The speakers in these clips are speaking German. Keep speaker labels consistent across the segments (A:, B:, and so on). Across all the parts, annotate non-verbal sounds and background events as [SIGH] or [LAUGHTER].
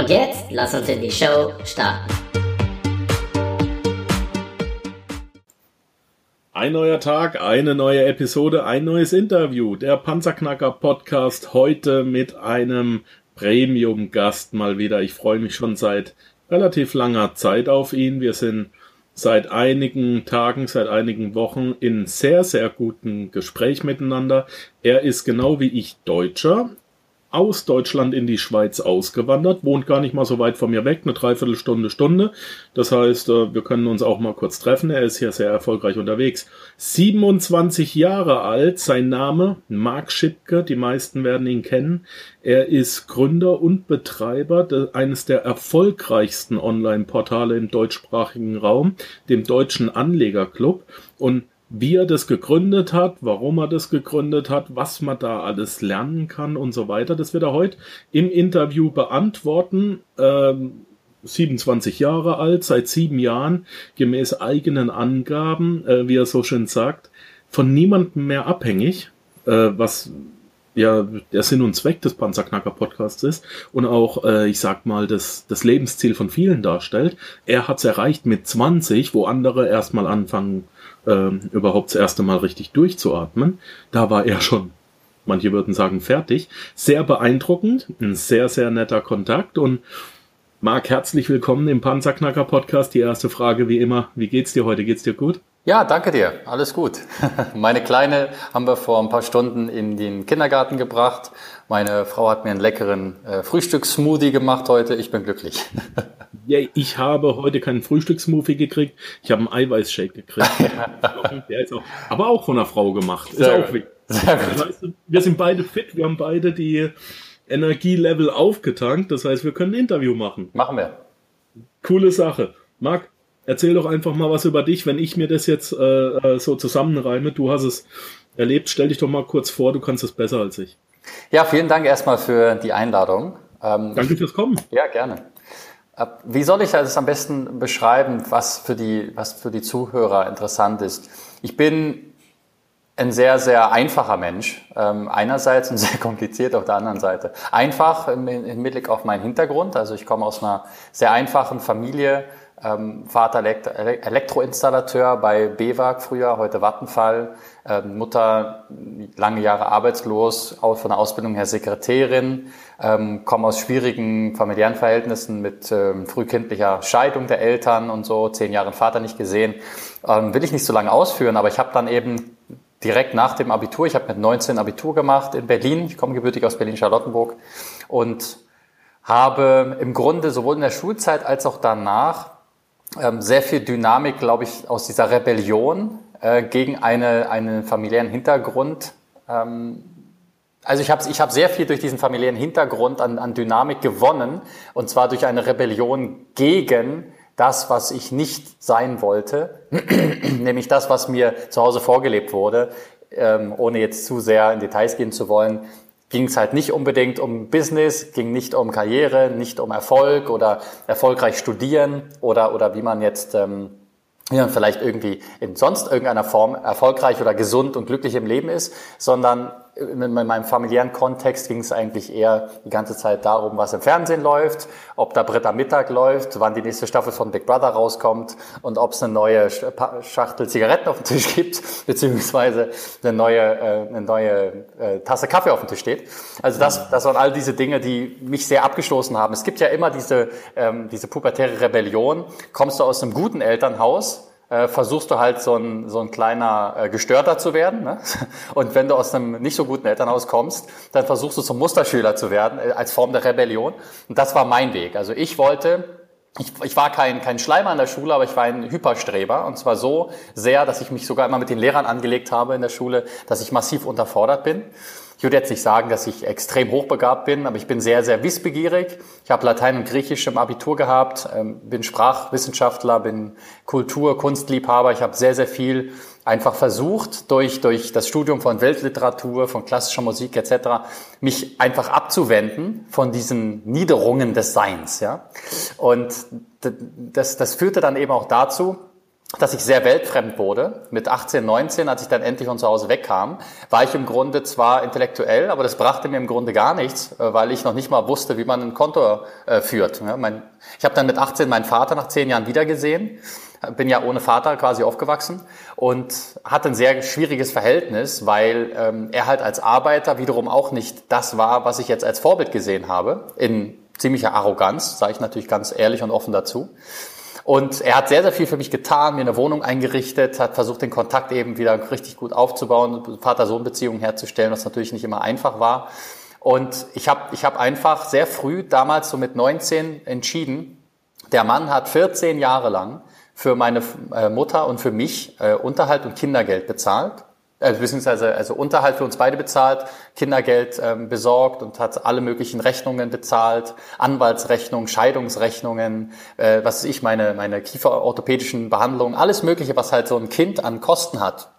A: Und jetzt lass uns in die Show starten.
B: Ein neuer Tag, eine neue Episode, ein neues Interview. Der Panzerknacker Podcast heute mit einem Premium-Gast mal wieder. Ich freue mich schon seit relativ langer Zeit auf ihn. Wir sind seit einigen Tagen, seit einigen Wochen in sehr, sehr guten Gespräch miteinander. Er ist genau wie ich Deutscher, aus Deutschland in die Schweiz ausgewandert, wohnt gar nicht mal so weit von mir weg, eine Dreiviertelstunde, Stunde. Das heißt, äh, wir können uns auch mal kurz treffen. Er ist hier sehr erfolgreich unterwegs. 27 Jahre alt, sein Name Marc Schipke, die meisten werden ihn kennen. Er ist Gründer und Betreiber eines der erfolgreichsten Online-Portale im deutschsprachigen Raum, dem Deutschen Anlegerclub. Und wie er das gegründet hat, warum er das gegründet hat, was man da alles lernen kann und so weiter. Das wird er heute im Interview beantworten. Ähm, 27 Jahre alt, seit sieben Jahren, gemäß eigenen Angaben, äh, wie er so schön sagt, von niemandem mehr abhängig, äh, was ja der Sinn und Zweck des Panzerknacker Podcasts ist und auch, äh, ich sag mal, das, das Lebensziel von vielen darstellt. Er hat's erreicht mit 20, wo andere erstmal anfangen, ähm, überhaupt das erste Mal richtig durchzuatmen. Da war er schon, manche würden sagen, fertig. Sehr beeindruckend, ein sehr, sehr netter Kontakt und Marc, herzlich willkommen im Panzerknacker Podcast. Die erste Frage wie immer, wie geht's dir heute? Geht's dir gut?
C: Ja, danke dir. Alles gut. [LAUGHS] Meine Kleine haben wir vor ein paar Stunden in den Kindergarten gebracht. Meine Frau hat mir einen leckeren äh, Frühstückssmoothie gemacht heute. Ich bin glücklich. [LAUGHS]
B: Ja, ich habe heute keinen Frühstückssmoothie gekriegt. Ich habe einen Eiweißshake gekriegt. [LAUGHS] Der ist auch, aber auch von einer Frau gemacht. Ist auch wichtig. Sehr gut. Das heißt, wir sind beide fit. Wir haben beide die Energielevel aufgetankt. Das heißt, wir können ein Interview machen.
C: Machen wir.
B: Coole Sache. Marc, erzähl doch einfach mal was über dich, wenn ich mir das jetzt äh, äh, so zusammenreime. Du hast es erlebt. Stell dich doch mal kurz vor, du kannst es besser als ich.
C: Ja, vielen Dank erstmal für die Einladung.
B: Ähm, Danke fürs Kommen.
C: Ja, gerne. Wie soll ich das am besten beschreiben, was für die, was für die Zuhörer interessant ist? Ich bin ein sehr, sehr einfacher Mensch. Ähm, einerseits und [LAUGHS] sehr kompliziert auf der anderen Seite. Einfach im, im Hinblick auf meinen Hintergrund. Also ich komme aus einer sehr einfachen Familie. Ähm, Vater Elektro Elektroinstallateur bei BEWAG früher, heute Vattenfall. Ähm, Mutter lange Jahre arbeitslos, von der Ausbildung her Sekretärin. Ähm, komme aus schwierigen familiären Verhältnissen mit ähm, frühkindlicher Scheidung der Eltern und so, zehn Jahre Vater nicht gesehen. Ähm, will ich nicht so lange ausführen, aber ich habe dann eben direkt nach dem Abitur, ich habe mit 19 Abitur gemacht in Berlin, ich komme gebürtig aus Berlin-Charlottenburg und habe im Grunde sowohl in der Schulzeit als auch danach sehr viel Dynamik, glaube ich, aus dieser Rebellion äh, gegen eine, einen familiären Hintergrund. Ähm, also ich habe ich hab sehr viel durch diesen familiären Hintergrund an, an Dynamik gewonnen. Und zwar durch eine Rebellion gegen das, was ich nicht sein wollte, [CLEARS THROAT] nämlich das, was mir zu Hause vorgelebt wurde, ähm, ohne jetzt zu sehr in Details gehen zu wollen, ging es halt nicht unbedingt um Business, ging nicht um Karriere, nicht um Erfolg oder erfolgreich studieren oder, oder wie man jetzt ähm, wie man vielleicht irgendwie in sonst irgendeiner Form erfolgreich oder gesund und glücklich im Leben ist, sondern in meinem familiären Kontext ging es eigentlich eher die ganze Zeit darum, was im Fernsehen läuft, ob da Britta Mittag läuft, wann die nächste Staffel von Big Brother rauskommt und ob es eine neue Schachtel Zigaretten auf dem Tisch [LAUGHS] gibt, beziehungsweise eine neue, äh, eine neue äh, Tasse Kaffee auf dem Tisch steht. Also das, das waren all diese Dinge, die mich sehr abgestoßen haben. Es gibt ja immer diese, ähm, diese pubertäre Rebellion. Kommst du aus einem guten Elternhaus, äh, versuchst du halt so ein, so ein kleiner äh, Gestörter zu werden. Ne? [LAUGHS] Und wenn du aus einem nicht so guten Elternhaus kommst, dann versuchst du zum Musterschüler zu werden, äh, als Form der Rebellion. Und das war mein Weg. Also ich wollte, ich, ich war kein, kein Schleimer in der Schule, aber ich war ein Hyperstreber. Und zwar so sehr, dass ich mich sogar immer mit den Lehrern angelegt habe in der Schule, dass ich massiv unterfordert bin. Ich würde jetzt nicht sagen, dass ich extrem hochbegabt bin, aber ich bin sehr, sehr wissbegierig. Ich habe Latein und Griechisch im Abitur gehabt, ähm, bin Sprachwissenschaftler, bin Kultur, Kunstliebhaber. Ich habe sehr, sehr viel einfach versucht, durch, durch das Studium von Weltliteratur, von klassischer Musik etc., mich einfach abzuwenden von diesen Niederungen des Seins. Ja? Und das, das führte dann eben auch dazu, dass ich sehr weltfremd wurde. Mit 18, 19, als ich dann endlich von zu Hause wegkam, war ich im Grunde zwar intellektuell, aber das brachte mir im Grunde gar nichts, äh, weil ich noch nicht mal wusste, wie man ein Konto äh, führt. ich habe dann mit 18 meinen Vater nach zehn Jahren wiedergesehen, bin ja ohne Vater quasi aufgewachsen und hatte ein sehr schwieriges Verhältnis, weil ähm, er halt als Arbeiter wiederum auch nicht das war, was ich jetzt als Vorbild gesehen habe, in ziemlicher Arroganz, sage ich natürlich ganz ehrlich und offen dazu. Und er hat sehr, sehr viel für mich getan, mir eine Wohnung eingerichtet, hat versucht, den Kontakt eben wieder richtig gut aufzubauen, Vater-Sohn-Beziehungen herzustellen, was natürlich nicht immer einfach war. Und ich habe ich hab einfach sehr früh, damals so mit 19, entschieden, der Mann hat 14 Jahre lang für meine äh, Mutter und für mich äh, Unterhalt und Kindergeld bezahlt äh, beziehungsweise also Unterhalt für uns beide bezahlt, Kindergeld ähm, besorgt und hat alle möglichen Rechnungen bezahlt, Anwaltsrechnungen, Scheidungsrechnungen, äh, was weiß ich, meine, meine kieferorthopädischen Behandlungen, alles Mögliche, was halt so ein Kind an Kosten hat.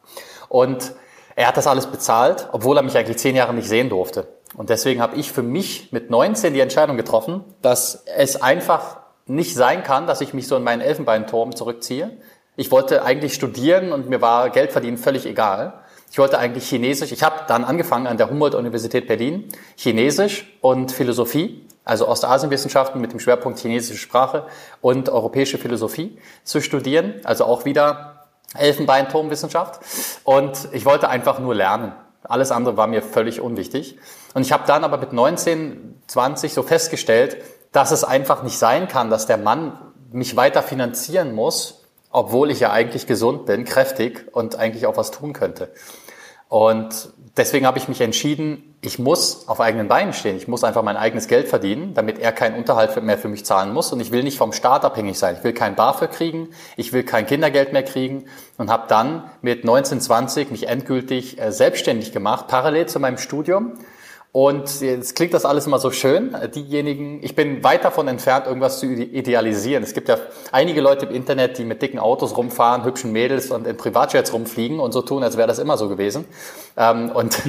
C: Und er hat das alles bezahlt, obwohl er mich eigentlich zehn Jahre nicht sehen durfte. Und deswegen habe ich für mich mit 19 die Entscheidung getroffen, dass es einfach nicht sein kann, dass ich mich so in meinen Elfenbeinturm zurückziehe. Ich wollte eigentlich studieren und mir war Geld verdienen völlig egal. Ich wollte eigentlich Chinesisch. Ich habe dann angefangen an der Humboldt-Universität Berlin, Chinesisch und Philosophie, also Ostasienwissenschaften mit dem Schwerpunkt chinesische Sprache und europäische Philosophie zu studieren. Also auch wieder Elfenbeinturmwissenschaft. Und ich wollte einfach nur lernen. Alles andere war mir völlig unwichtig. Und ich habe dann aber mit 19, 20 so festgestellt, dass es einfach nicht sein kann, dass der Mann mich weiter finanzieren muss, obwohl ich ja eigentlich gesund bin, kräftig und eigentlich auch was tun könnte. Und deswegen habe ich mich entschieden, ich muss auf eigenen Beinen stehen. Ich muss einfach mein eigenes Geld verdienen, damit er keinen Unterhalt mehr für mich zahlen muss. Und ich will nicht vom Staat abhängig sein. Ich will kein BAföG kriegen, ich will kein Kindergeld mehr kriegen und habe dann mit 1920 mich endgültig äh, selbstständig gemacht, parallel zu meinem Studium und jetzt klingt das alles immer so schön. Diejenigen, ich bin weit davon entfernt, irgendwas zu idealisieren. Es gibt ja einige Leute im Internet, die mit dicken Autos rumfahren, hübschen Mädels und in Privatjets rumfliegen und so tun, als wäre das immer so gewesen. Ähm, und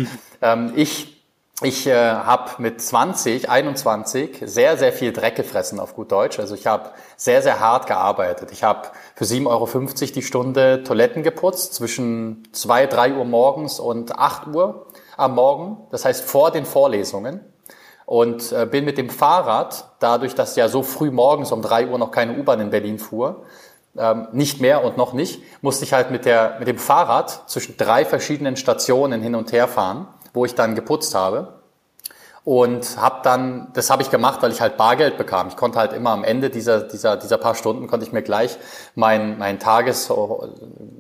C: ähm, ich, ich äh, habe mit 20, 21 sehr, sehr viel Dreck gefressen auf gut Deutsch. Also ich habe sehr, sehr hart gearbeitet. Ich habe für 7,50 Euro die Stunde Toiletten geputzt zwischen 2, 3 Uhr morgens und 8 Uhr am Morgen, das heißt vor den Vorlesungen und äh, bin mit dem Fahrrad, dadurch, dass ja so früh morgens um drei Uhr noch keine U-Bahn in Berlin fuhr, ähm, nicht mehr und noch nicht, musste ich halt mit, der, mit dem Fahrrad zwischen drei verschiedenen Stationen hin und her fahren, wo ich dann geputzt habe und habe dann, das habe ich gemacht, weil ich halt Bargeld bekam. Ich konnte halt immer am Ende dieser, dieser, dieser paar Stunden, konnte ich mir gleich mein, mein Tages,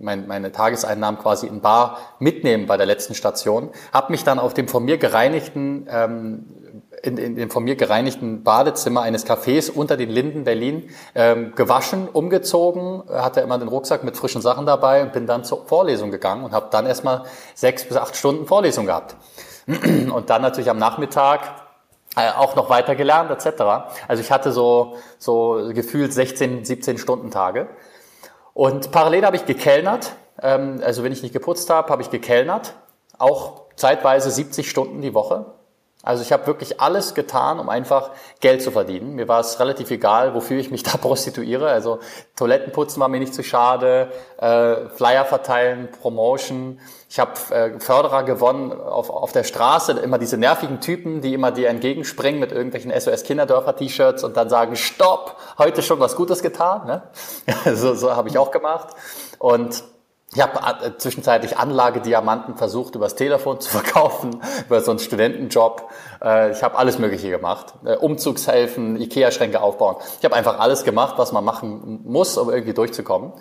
C: mein, meine Tageseinnahmen quasi in Bar mitnehmen bei der letzten Station. Habe mich dann auf dem von mir gereinigten, ähm, in, in dem von mir gereinigten Badezimmer eines Cafés unter den Linden Berlin ähm, gewaschen, umgezogen, hatte immer den Rucksack mit frischen Sachen dabei und bin dann zur Vorlesung gegangen und habe dann erstmal sechs bis acht Stunden Vorlesung gehabt. [CLEARS THROAT] Und dann natürlich am Nachmittag äh, auch noch weiter gelernt etc. Also ich hatte so, so gefühlt 16, 17 Stunden Tage. Und parallel habe ich gekellnert. Ähm, also wenn ich nicht geputzt habe, habe ich gekellnert. Auch zeitweise 70 Stunden die Woche. Also ich habe wirklich alles getan, um einfach Geld zu verdienen. Mir war es relativ egal, wofür ich mich [LAUGHS] da prostituiere. Also Toilettenputzen war mir nicht zu schade, äh, Flyer verteilen, Promotion. Ich habe äh, Förderer gewonnen auf, auf der Straße, immer diese nervigen Typen, die immer dir entgegenspringen mit irgendwelchen SOS-Kinderdörfer-T-Shirts und dann sagen, stopp, heute schon was Gutes getan. Ne? [LAUGHS] so so habe ich auch gemacht. Und ich habe äh, zwischenzeitlich Anlagediamanten versucht, übers Telefon zu [LAUGHS] verkaufen, über so einen Studentenjob. Äh, ich habe alles Mögliche gemacht. Äh, Umzugshelfen, Ikea-Schränke aufbauen. Ich habe einfach alles gemacht, was man machen muss, um irgendwie durchzukommen.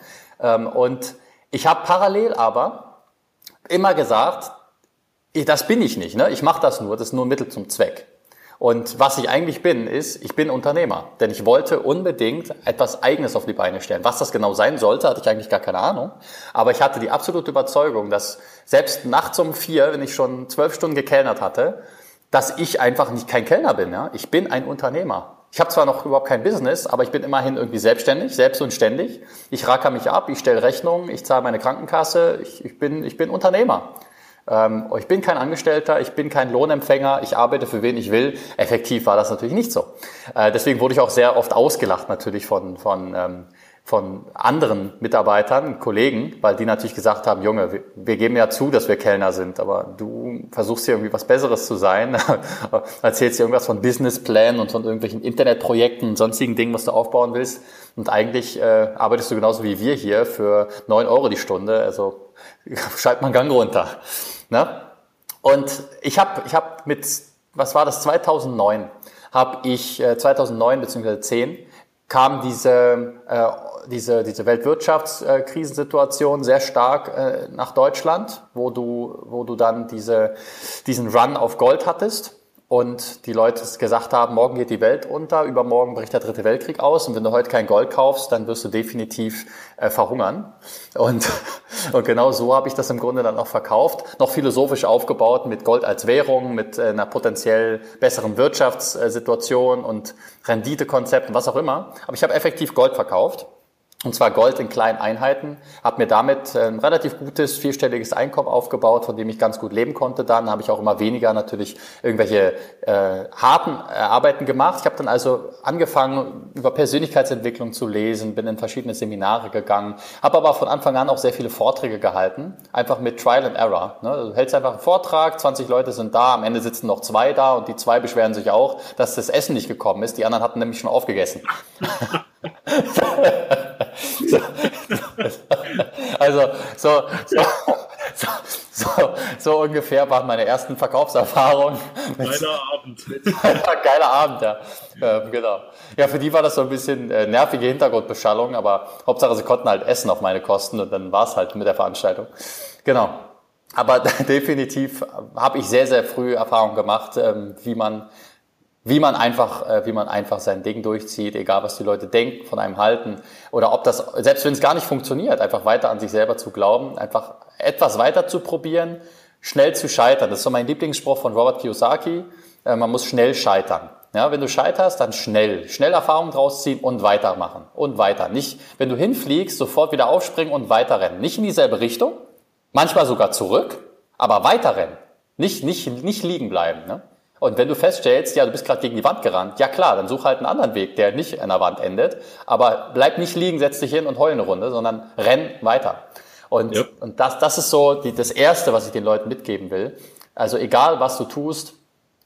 C: Ähm, und ich habe parallel aber immer gesagt, das bin ich nicht. Ne? Ich mache das nur, das ist nur ein Mittel zum Zweck. Und was ich eigentlich bin, ist, ich bin Unternehmer. Denn ich wollte unbedingt etwas Eigenes auf die Beine stellen. Was das genau sein sollte, hatte ich eigentlich gar keine Ahnung. Aber ich hatte die absolute Überzeugung, dass selbst nachts um vier, wenn ich schon zwölf Stunden gekellnert hatte, dass ich einfach nicht kein Kellner bin. Ja? Ich bin ein Unternehmer. Ich habe zwar noch überhaupt kein Business, aber ich bin immerhin irgendwie selbstständig, selbst und ständig. Ich racker mich ab, ich stelle Rechnungen, ich zahle meine Krankenkasse, ich, ich, bin, ich bin Unternehmer. Ähm, ich bin kein Angestellter, ich bin kein Lohnempfänger, ich arbeite für wen ich will. Effektiv war das natürlich nicht so. Äh, deswegen wurde ich auch sehr oft ausgelacht natürlich von, von, ähm, von anderen Mitarbeitern, Kollegen, weil die natürlich gesagt haben, Junge, wir, wir geben ja zu, dass wir Kellner sind, aber du versuchst hier irgendwie was Besseres zu sein, [LAUGHS] erzählst dir irgendwas von Businessplänen und von irgendwelchen Internetprojekten und sonstigen Dingen, was du aufbauen willst. Und eigentlich äh, arbeitest du genauso wie wir hier für neun Euro die Stunde. Also [LAUGHS] schalt mal Gang runter. Ne? Und ich habe ich hab mit, was war das, 2009, habe ich, äh, 2009 bzw. 10 kam diese, äh, diese, diese Weltwirtschaftskrisensituation sehr stark äh, nach Deutschland, wo du, wo du dann diese, diesen Run auf Gold hattest und die Leute gesagt haben, morgen geht die Welt unter, übermorgen bricht der dritte Weltkrieg aus und wenn du heute kein Gold kaufst, dann wirst du definitiv äh, verhungern. Und, [LAUGHS] und genau so habe ich das im Grunde dann auch verkauft, noch philosophisch aufgebaut mit Gold als Währung, mit äh, einer potenziell besseren Wirtschaftssituation und Renditekonzepten, was auch immer. Aber ich habe effektiv Gold verkauft und zwar Gold in kleinen Einheiten, habe mir damit ein relativ gutes vierstelliges Einkommen aufgebaut, von dem ich ganz gut leben konnte. Dann habe ich auch immer weniger natürlich irgendwelche äh, harten äh, Arbeiten gemacht. Ich habe dann also angefangen, über Persönlichkeitsentwicklung zu lesen, bin in verschiedene Seminare gegangen, habe aber von Anfang an auch sehr viele Vorträge gehalten, einfach mit Trial and Error. Ne? Du hältst einfach einen Vortrag, 20 Leute sind da, am Ende sitzen noch zwei da und die zwei beschweren sich auch, dass das Essen nicht gekommen ist. Die anderen hatten nämlich schon aufgegessen. [LAUGHS] so, also so, so, so, so, so ungefähr waren meine ersten Verkaufserfahrungen.
B: Geiler Abend. [LAUGHS]
C: Geiler Abend, ja. Ähm, genau. Ja, für die war das so ein bisschen äh, nervige Hintergrundbeschallung, aber Hauptsache sie konnten halt essen auf meine Kosten und dann war es halt mit der Veranstaltung. Genau. Aber [LAUGHS] definitiv habe ich sehr, sehr früh Erfahrung gemacht, ähm, wie man wie man einfach, äh, wie man einfach sein Ding durchzieht, egal was die Leute denken, von einem halten oder ob das, selbst wenn es gar nicht funktioniert, einfach weiter an sich selber zu glauben, einfach etwas weiter zu probieren, schnell zu scheitern. Das ist so mein Lieblingsspruch von Robert Kiyosaki. Äh, man muss schnell scheitern. Ja, wenn du scheiterst, dann schnell, schnell Erfahrungen draus ziehen und weitermachen und weiter. Nicht, wenn du hinfliegst, sofort wieder aufspringen und weiterrennen. Nicht in dieselbe Richtung, manchmal sogar zurück, aber weiterrennen. Nicht, nicht, nicht liegen bleiben. Ne? Und wenn du feststellst, ja, du bist gerade gegen die Wand gerannt, ja klar, dann such halt einen anderen Weg, der nicht an der Wand endet. Aber bleib nicht liegen, setz dich hin und heul eine Runde, sondern renn weiter. Und, ja. und das, das ist so die, das Erste, was ich den Leuten mitgeben will. Also egal, was du tust,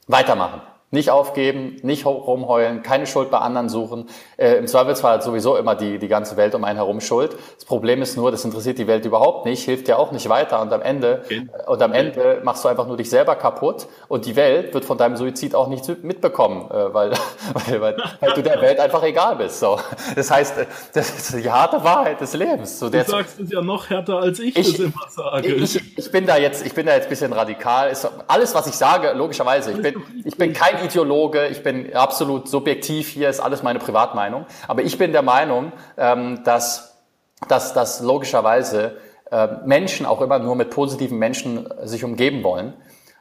C: weitermachen. Nicht aufgeben, nicht rumheulen, keine Schuld bei anderen suchen. Äh, Im Zweifelsfall hat sowieso immer die, die ganze Welt um einen herum Schuld. Das Problem ist nur, das interessiert die Welt überhaupt nicht, hilft dir auch nicht weiter und am Ende, okay. und am Ende machst du einfach nur dich selber kaputt und die Welt wird von deinem Suizid auch nichts mitbekommen, äh, weil, [LAUGHS] weil, weil, weil du der Welt einfach egal bist. So. Das heißt, äh, das ist die harte Wahrheit des Lebens. So,
B: du sagst es ja noch härter, als ich, ich das immer sage.
C: Ich, ich, bin da jetzt, ich bin da jetzt ein bisschen radikal. Ist alles, was ich sage, logischerweise. Ich bin, ich bin kein Ideologe, ich bin absolut subjektiv, hier ist alles meine Privatmeinung. Aber ich bin der Meinung, ähm, dass, dass, dass logischerweise äh, Menschen auch immer nur mit positiven Menschen sich umgeben wollen.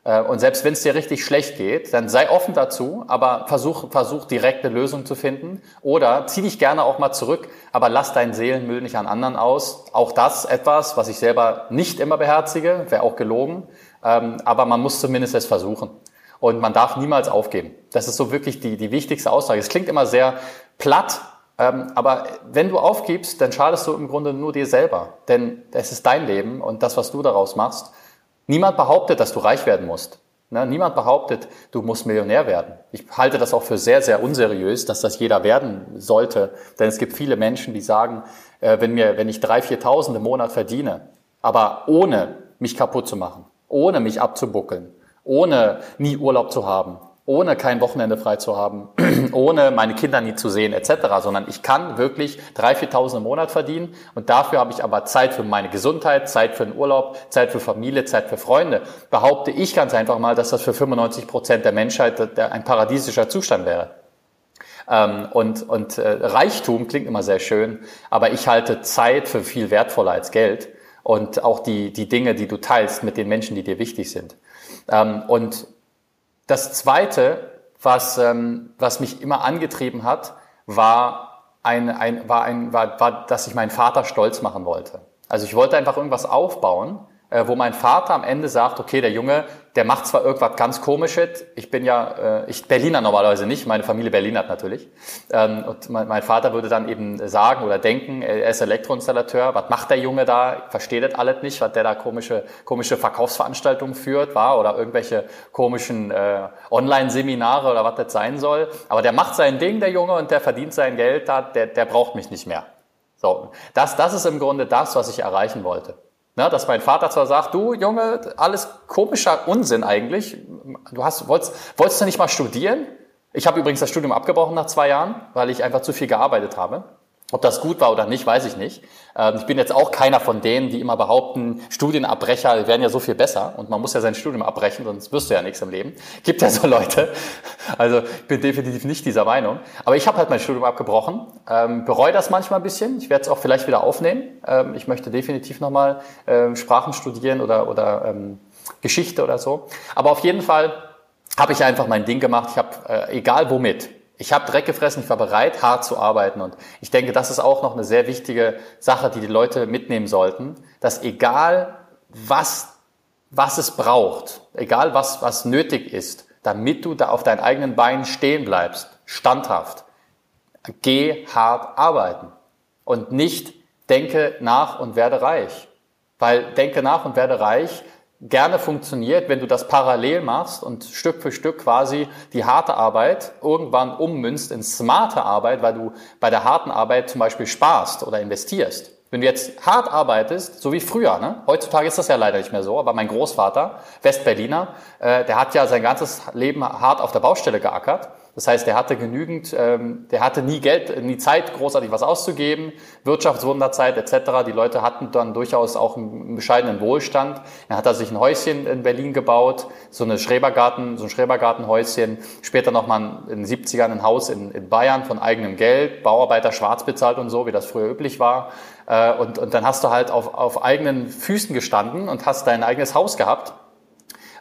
C: Äh, und selbst wenn es dir richtig schlecht geht, dann sei offen dazu, aber versuch, versuch direkt eine Lösung zu finden. Oder zieh dich gerne auch mal zurück, aber lass deinen Seelenmüll nicht an anderen aus. Auch das etwas, was ich selber nicht immer beherzige, wäre auch gelogen. Ähm, aber man muss zumindest es versuchen. Und man darf niemals aufgeben. Das ist so wirklich die, die wichtigste Aussage. Es klingt immer sehr platt, ähm, aber wenn du aufgibst, dann schadest du im Grunde nur dir selber. Denn es ist dein Leben und das, was du daraus machst. Niemand behauptet, dass du reich werden musst. Ne? Niemand behauptet, du musst Millionär werden. Ich halte das auch für sehr, sehr unseriös, dass das jeder werden sollte. Denn es gibt viele Menschen, die sagen, äh, wenn, mir, wenn ich drei, viertausend im Monat verdiene, aber ohne mich kaputt zu machen, ohne mich abzubuckeln, ohne nie Urlaub zu haben, ohne kein Wochenende frei zu haben, [CLEARS THROAT] ohne meine Kinder nie zu sehen etc., sondern ich kann wirklich 3.000, 4.000 im Monat verdienen und dafür habe ich aber Zeit für meine Gesundheit, Zeit für den Urlaub, Zeit für Familie, Zeit für Freunde. Behaupte ich ganz einfach mal, dass das für 95 Prozent der Menschheit ein paradiesischer Zustand wäre. Ähm, und und äh, Reichtum klingt immer sehr schön, aber ich halte Zeit für viel wertvoller als Geld und auch die, die Dinge, die du teilst mit den Menschen, die dir wichtig sind. Ähm, und das Zweite, was, ähm, was mich immer angetrieben hat, war, ein, ein, war, ein, war, war, dass ich meinen Vater stolz machen wollte. Also ich wollte einfach irgendwas aufbauen, äh, wo mein Vater am Ende sagt, okay, der Junge, der macht zwar irgendwas ganz komisches, ich bin ja, äh, ich Berliner normalerweise nicht, meine Familie Berlinert natürlich. Ähm, und mein, mein, Vater würde dann eben sagen oder denken, er ist Elektroinstallateur, was macht der Junge da, versteht das alles nicht, was der da komische, komische Verkaufsveranstaltungen führt, war oder irgendwelche komischen äh, Online-Seminare oder was das sein soll. Aber der macht sein Ding, der Junge, und der verdient sein Geld, da, der, der braucht mich nicht mehr. So, das, das ist im Grunde das, was ich erreichen wollte. Na, dass mein Vater zwar sagt, du Junge, alles komischer Unsinn eigentlich. Du hast, wolltest, wolltest du nicht mal studieren? Ich habe übrigens das Studium abgebrochen nach zwei Jahren, weil ich einfach zu viel gearbeitet habe. Ob das gut war oder nicht, weiß ich nicht. Ähm, ich bin jetzt auch keiner von denen, die immer behaupten, Studienabbrecher wären ja so viel besser und man muss ja sein Studium abbrechen, sonst wirst du ja nichts im Leben. Gibt ja so Leute. Also ich bin definitiv nicht dieser Meinung. Aber ich habe halt mein Studium abgebrochen, ähm, bereue das manchmal ein bisschen. Ich werde es auch vielleicht wieder aufnehmen. Ähm, ich möchte definitiv nochmal Sprachen studieren oder, oder Geschichte oder so. Aber auf jeden Fall habe ich einfach mein Ding gemacht. Ich habe, äh, egal womit, ich habe Dreck gefressen, ich war bereit, hart zu arbeiten. Und ich denke, das ist auch noch eine sehr wichtige Sache, die die Leute mitnehmen sollten, dass egal was, was es braucht, egal was, was nötig ist, damit du da auf deinen eigenen Beinen stehen bleibst, standhaft, geh hart arbeiten und nicht denke nach und werde reich. Weil denke nach und werde reich gerne funktioniert, wenn du das parallel machst und Stück für Stück quasi die harte Arbeit irgendwann ummünzt in smarte Arbeit, weil du bei der harten Arbeit zum Beispiel sparst oder investierst. Wenn du jetzt hart arbeitest, so wie früher, ne? heutzutage ist das ja leider nicht mehr so, aber mein Großvater, Westberliner, äh, der hat ja sein ganzes Leben hart auf der Baustelle geackert das heißt, er hatte genügend, ähm, der hatte nie Geld, nie Zeit, großartig was auszugeben, Wirtschaftswunderzeit etc. Die Leute hatten dann durchaus auch einen bescheidenen Wohlstand. Er hat da sich ein Häuschen in Berlin gebaut, so eine Schrebergarten, so ein Schrebergartenhäuschen. Später nochmal in den 70ern ein Haus in, in Bayern von eigenem Geld, Bauarbeiter schwarz bezahlt und so, wie das früher üblich war. Äh, und, und dann hast du halt auf, auf eigenen Füßen gestanden und hast dein eigenes Haus gehabt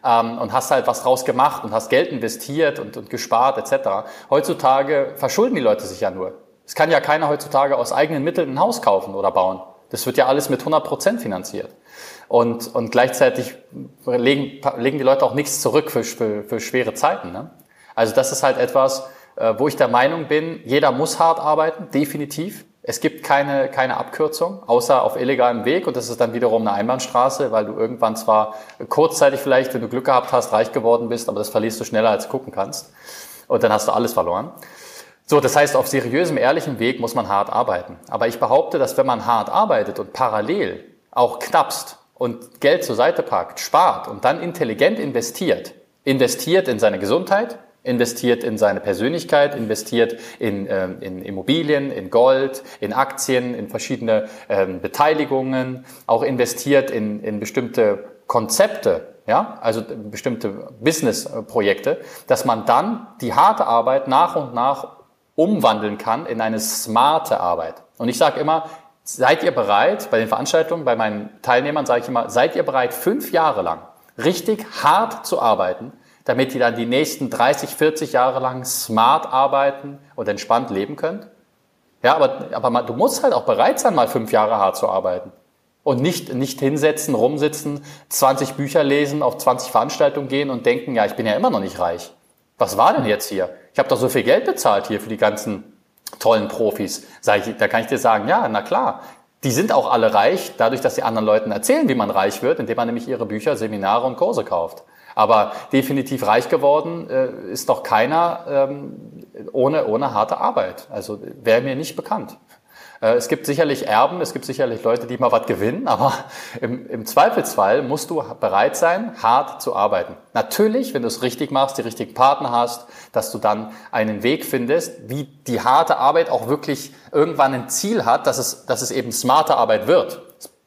C: ähm, und hast halt was draus gemacht und hast Geld investiert und, und gespart etc. Heutzutage verschulden die Leute sich ja nur. Es kann ja keiner heutzutage aus eigenen Mitteln ein Haus kaufen oder bauen. Das wird ja alles mit 100 Prozent finanziert. Und, und gleichzeitig legen, legen die Leute auch nichts zurück für, für, für schwere Zeiten. Ne? Also das ist halt etwas, äh, wo ich der Meinung bin, jeder muss hart arbeiten, definitiv. Es gibt keine, keine Abkürzung, außer auf illegalem Weg. Und das ist dann wiederum eine Einbahnstraße, weil du irgendwann zwar kurzzeitig vielleicht, wenn du Glück gehabt hast, reich geworden bist, aber das verlierst du schneller, als du gucken kannst. Und dann hast du alles verloren. So, das heißt, auf seriösem, ehrlichem Weg muss man hart arbeiten. Aber ich behaupte, dass wenn man hart arbeitet und parallel auch knapst und Geld zur Seite packt, spart und dann intelligent investiert, investiert in seine Gesundheit, investiert in seine Persönlichkeit, investiert in, ähm, in Immobilien, in Gold, in Aktien, in verschiedene ähm, Beteiligungen, auch investiert in, in bestimmte Konzepte, ja, also bestimmte Business-Projekte, dass man dann die harte Arbeit nach und nach umwandeln kann in eine smarte Arbeit. Und ich sage immer, seid ihr bereit, bei den Veranstaltungen, bei meinen Teilnehmern sage ich immer, seid ihr bereit, fünf Jahre lang richtig hart zu arbeiten, damit ihr dann die nächsten 30, 40 Jahre lang smart arbeiten und entspannt leben könnt? Ja, aber, aber man, du musst halt auch bereit sein, mal fünf Jahre hart zu arbeiten. Und nicht, nicht hinsetzen, rumsitzen, 20 Bücher lesen, auf 20 Veranstaltungen gehen und denken, ja, ich bin ja immer noch nicht reich. Was war denn jetzt hier? Ich habe doch so viel Geld bezahlt hier für die ganzen tollen Profis. Ich, da kann ich dir sagen, ja, na klar. Die sind auch alle reich, dadurch, dass sie anderen Leuten erzählen, wie man reich wird, indem man nämlich ihre Bücher, Seminare und Kurse kauft. Aber definitiv reich geworden äh, ist doch keiner ähm, ohne, ohne harte Arbeit. Also wäre mir nicht bekannt. Äh, es gibt sicherlich Erben, es gibt sicherlich Leute, die mal was gewinnen, aber [LAUGHS] im, im Zweifelsfall musst du bereit sein, hart zu arbeiten. Natürlich, wenn du es richtig machst, die richtigen Partner hast, dass du dann einen Weg findest, wie die harte Arbeit auch wirklich irgendwann ein Ziel hat, dass es, dass es eben smarte Arbeit wird.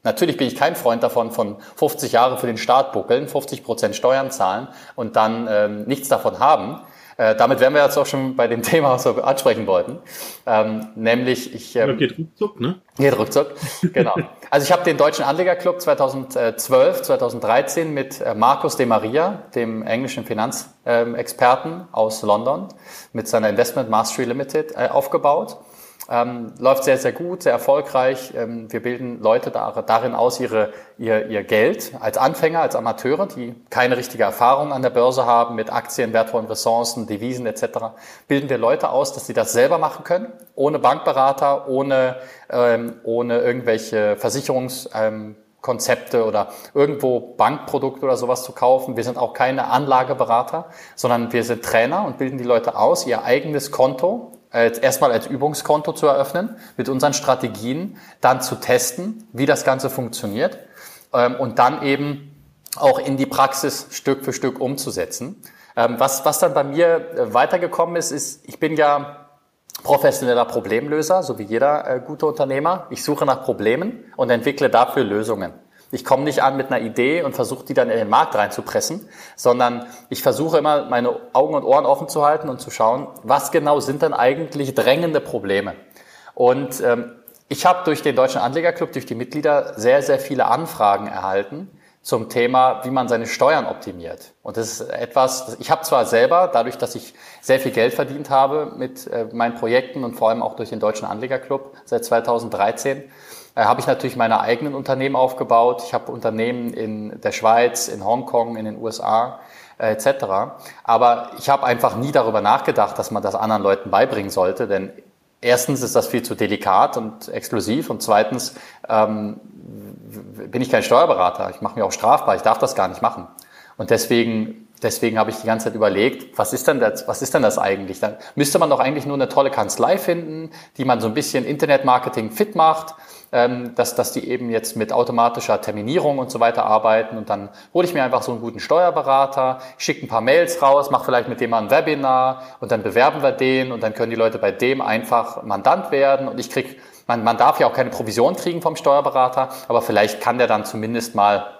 C: Natürlich bin ich kein Freund davon, von 50 Jahre für den Staat buckeln, 50 Prozent Steuern zahlen und dann ähm, nichts davon haben. Äh, damit wären wir jetzt auch schon bei dem [LAUGHS] Thema, was wir ansprechen wollten. Ähm, nämlich, ich...
B: Ähm, geht ruckzuck, ne?
C: Geht ruckzuck, genau. Also ich habe den Deutschen Anlegerclub 2012, 2013 mit äh, Markus de Maria, dem englischen Finanzexperten aus London, mit seiner Investment Mastery Limited äh, aufgebaut. Ähm, läuft sehr, sehr gut, sehr erfolgreich. Ähm, wir bilden Leute da, darin aus, ihre, ihr, ihr Geld als Anfänger, als Amateure, die keine richtige Erfahrung an der Börse haben mit Aktien, wertvollen Ressourcen, Devisen etc., bilden wir Leute aus, dass sie das selber machen können, ohne Bankberater, ohne, ähm, ohne irgendwelche Versicherungs... Ähm, oder irgendwo Bankprodukte oder sowas zu kaufen. Wir sind auch keine Anlageberater, sondern wir sind Trainer und bilden die Leute aus, ihr eigenes Konto als, erstmal als Übungskonto zu eröffnen, mit unseren Strategien dann zu testen, wie das Ganze funktioniert ähm, und dann eben auch in die Praxis Stück für Stück umzusetzen. Ähm, was, was dann bei mir äh, weitergekommen ist, ist, ich bin ja professioneller Problemlöser, so wie jeder äh, gute Unternehmer. Ich suche nach Problemen und entwickle dafür Lösungen. Ich komme nicht an mit einer Idee und versuche die dann in den Markt reinzupressen, sondern ich versuche immer meine Augen und Ohren offen zu halten und zu schauen, was genau sind denn eigentlich drängende Probleme. Und ähm, ich habe durch den Deutschen Anlegerclub, durch die Mitglieder sehr, sehr viele Anfragen erhalten zum Thema, wie man seine Steuern optimiert. Und das ist etwas, ich habe zwar selber, dadurch, dass ich sehr viel Geld verdient habe mit äh, meinen Projekten und vor allem auch durch den Deutschen Anlegerclub seit 2013, äh, habe ich natürlich meine eigenen Unternehmen aufgebaut. Ich habe Unternehmen in der Schweiz, in Hongkong, in den USA äh, etc. Aber ich habe einfach nie darüber nachgedacht, dass man das anderen Leuten beibringen sollte, denn erstens ist das viel zu delikat und exklusiv und zweitens ähm, bin ich kein Steuerberater. Ich mache mich auch strafbar. Ich darf das gar nicht machen. Und deswegen deswegen habe ich die ganze Zeit überlegt, was ist denn das, was ist denn das eigentlich? Dann müsste man doch eigentlich nur eine tolle Kanzlei finden, die man so ein bisschen Internetmarketing fit macht dass, dass die eben jetzt mit automatischer Terminierung und so weiter arbeiten. Und dann hole ich mir einfach so einen guten Steuerberater, schicke ein paar Mails raus, mache vielleicht mit dem mal ein Webinar und dann bewerben wir den und dann können die Leute bei dem einfach Mandant werden und ich krieg man, man darf ja auch keine Provision kriegen vom Steuerberater, aber vielleicht kann der dann zumindest mal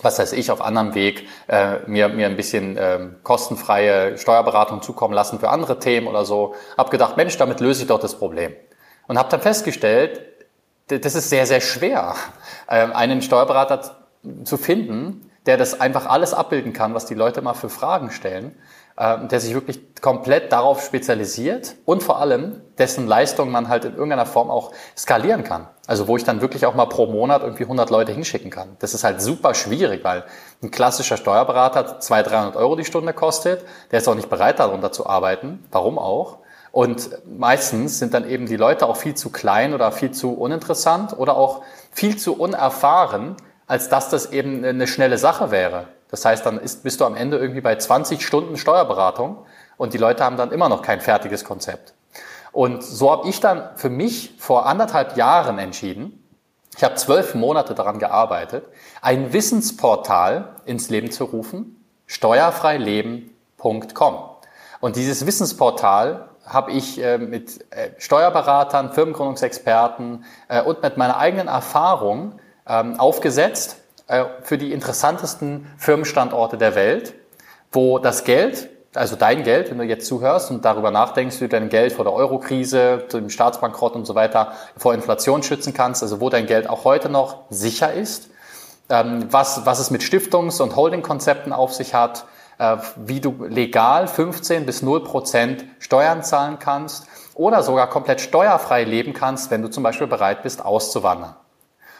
C: was weiß ich, auf anderem Weg äh, mir, mir ein bisschen ähm, kostenfreie Steuerberatung zukommen lassen für andere Themen oder so. Hab gedacht, Mensch, damit löse ich doch das Problem. Und habe dann festgestellt, das ist sehr, sehr schwer, ähm, einen Steuerberater zu finden, der das einfach alles abbilden kann, was die Leute mal für Fragen stellen, ähm, der sich wirklich komplett darauf spezialisiert und vor allem dessen Leistung man halt in irgendeiner Form auch skalieren kann. Also wo ich dann wirklich auch mal pro Monat irgendwie 100 Leute hinschicken kann. Das ist halt super schwierig, weil ein klassischer Steuerberater 200, 300 Euro die Stunde kostet. Der ist auch nicht bereit, darunter zu arbeiten. Warum auch? Und meistens sind dann eben die Leute auch viel zu klein oder viel zu uninteressant oder auch viel zu unerfahren, als dass das eben eine schnelle Sache wäre. Das heißt, dann ist, bist du am Ende irgendwie bei 20 Stunden Steuerberatung und die Leute haben dann immer noch kein fertiges Konzept. Und so habe ich dann für mich vor anderthalb Jahren entschieden, ich habe zwölf Monate daran gearbeitet, ein Wissensportal ins Leben zu rufen, steuerfreileben.com. Und dieses Wissensportal habe ich äh, mit äh, Steuerberatern, Firmengründungsexperten äh, und mit meiner eigenen Erfahrung ähm, aufgesetzt für die interessantesten Firmenstandorte der Welt, wo das Geld, also dein Geld, wenn du jetzt zuhörst und darüber nachdenkst, wie du dein Geld vor der Eurokrise, dem Staatsbankrott und so weiter vor Inflation schützen kannst, also wo dein Geld auch heute noch sicher ist, ähm, was, was es mit Stiftungs- und Holdingkonzepten auf sich hat, wie du legal 15 bis 0 Prozent Steuern zahlen kannst oder sogar komplett steuerfrei leben kannst, wenn du zum Beispiel bereit bist, auszuwandern.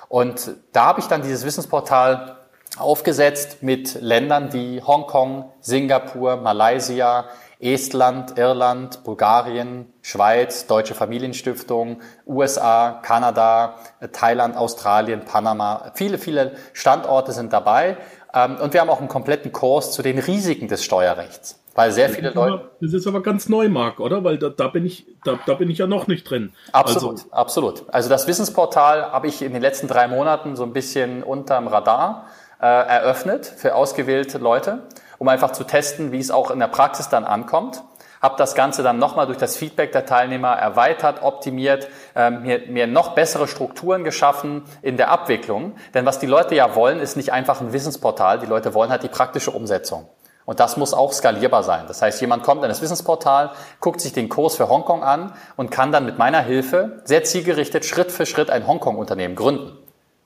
C: Und da habe ich dann dieses Wissensportal aufgesetzt mit Ländern wie Hongkong, Singapur, Malaysia, Estland, Irland, Bulgarien, Schweiz, Deutsche Familienstiftung, USA, Kanada, Thailand, Australien, Panama. Viele, viele Standorte sind dabei und wir haben auch einen kompletten Kurs zu den Risiken des Steuerrechts. Weil sehr viele
B: das aber,
C: Leute.
B: Das ist aber ganz neu, Marc, oder? Weil da, da bin ich, da, da bin ich ja noch nicht drin.
C: Absolut, also. absolut. Also das Wissensportal habe ich in den letzten drei Monaten so ein bisschen unterm Radar äh, eröffnet für ausgewählte Leute, um einfach zu testen, wie es auch in der Praxis dann ankommt habe das Ganze dann nochmal durch das Feedback der Teilnehmer erweitert, optimiert, ähm, mir, mir noch bessere Strukturen geschaffen in der Abwicklung. Denn was die Leute ja wollen, ist nicht einfach ein Wissensportal. Die Leute wollen halt die praktische Umsetzung. Und das muss auch skalierbar sein. Das heißt, jemand kommt in das Wissensportal, guckt sich den Kurs für Hongkong an und kann dann mit meiner Hilfe sehr zielgerichtet Schritt für Schritt ein Hongkong-Unternehmen gründen.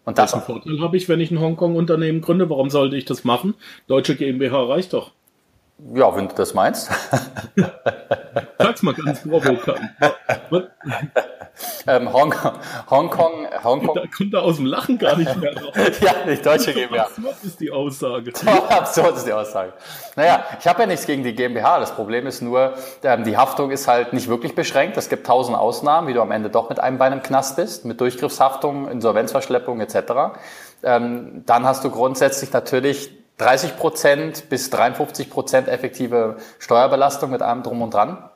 B: Und das Welchen Vorteil habe ich, wenn ich ein Hongkong-Unternehmen gründe? Warum sollte ich das machen? Deutsche GmbH reicht doch.
C: Ja, wenn du das meinst. [LAUGHS]
B: Sag's mal ganz provokant.
C: ähm, Hongkong, Hongkong, Hongkong.
B: Da kommt er aus dem Lachen gar nicht mehr raus. [LAUGHS]
C: ja, die deutsche GmbH.
B: Absurd ist die Aussage.
C: absurd ist die Aussage. Naja, ich habe ja nichts gegen die GmbH. Das Problem ist nur, ähm, die Haftung ist halt nicht wirklich beschränkt. Es gibt tausend Ausnahmen, wie du am Ende doch mit einem Bein im Knast bist, mit Durchgriffshaftung, Insolvenzverschleppung etc. Ähm, dann hast du grundsätzlich natürlich 30 Prozent bis 53 Prozent effektive Steuerbelastung mit allem drum und dran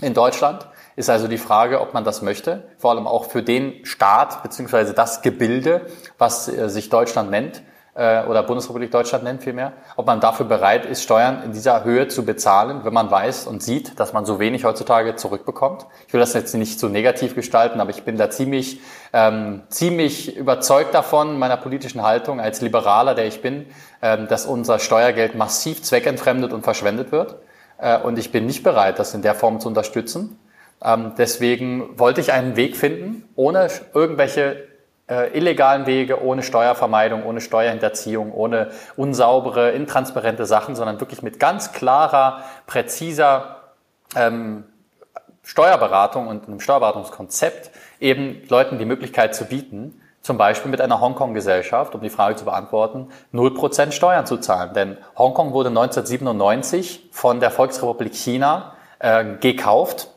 C: in Deutschland. Ist also die Frage, ob man das möchte, vor allem auch für den Staat beziehungsweise das Gebilde, was äh, sich Deutschland nennt äh, oder Bundesrepublik Deutschland nennt vielmehr, ob man dafür bereit ist, Steuern in dieser Höhe zu bezahlen, wenn man weiß und sieht, dass man so wenig heutzutage zurückbekommt. Ich will das jetzt nicht so negativ gestalten, aber ich bin da ziemlich, ähm, ziemlich überzeugt davon, meiner politischen Haltung als Liberaler, der ich bin, ähm, dass unser Steuergeld massiv zweckentfremdet und verschwendet wird. Äh, und ich bin nicht bereit, das in der Form zu unterstützen. Ähm, deswegen wollte ich einen Weg finden, ohne irgendwelche äh, illegalen Wege, ohne Steuervermeidung, ohne Steuerhinterziehung, ohne unsaubere, intransparente Sachen, sondern wirklich mit ganz klarer, präziser ähm, Steuerberatung und einem Steuerberatungskonzept eben Leuten die Möglichkeit zu bieten, zum Beispiel mit einer Hongkong-Gesellschaft, um die Frage zu beantworten, 0% Steuern zu zahlen. Denn Hongkong wurde 1997 von der Volksrepublik China äh, gekauft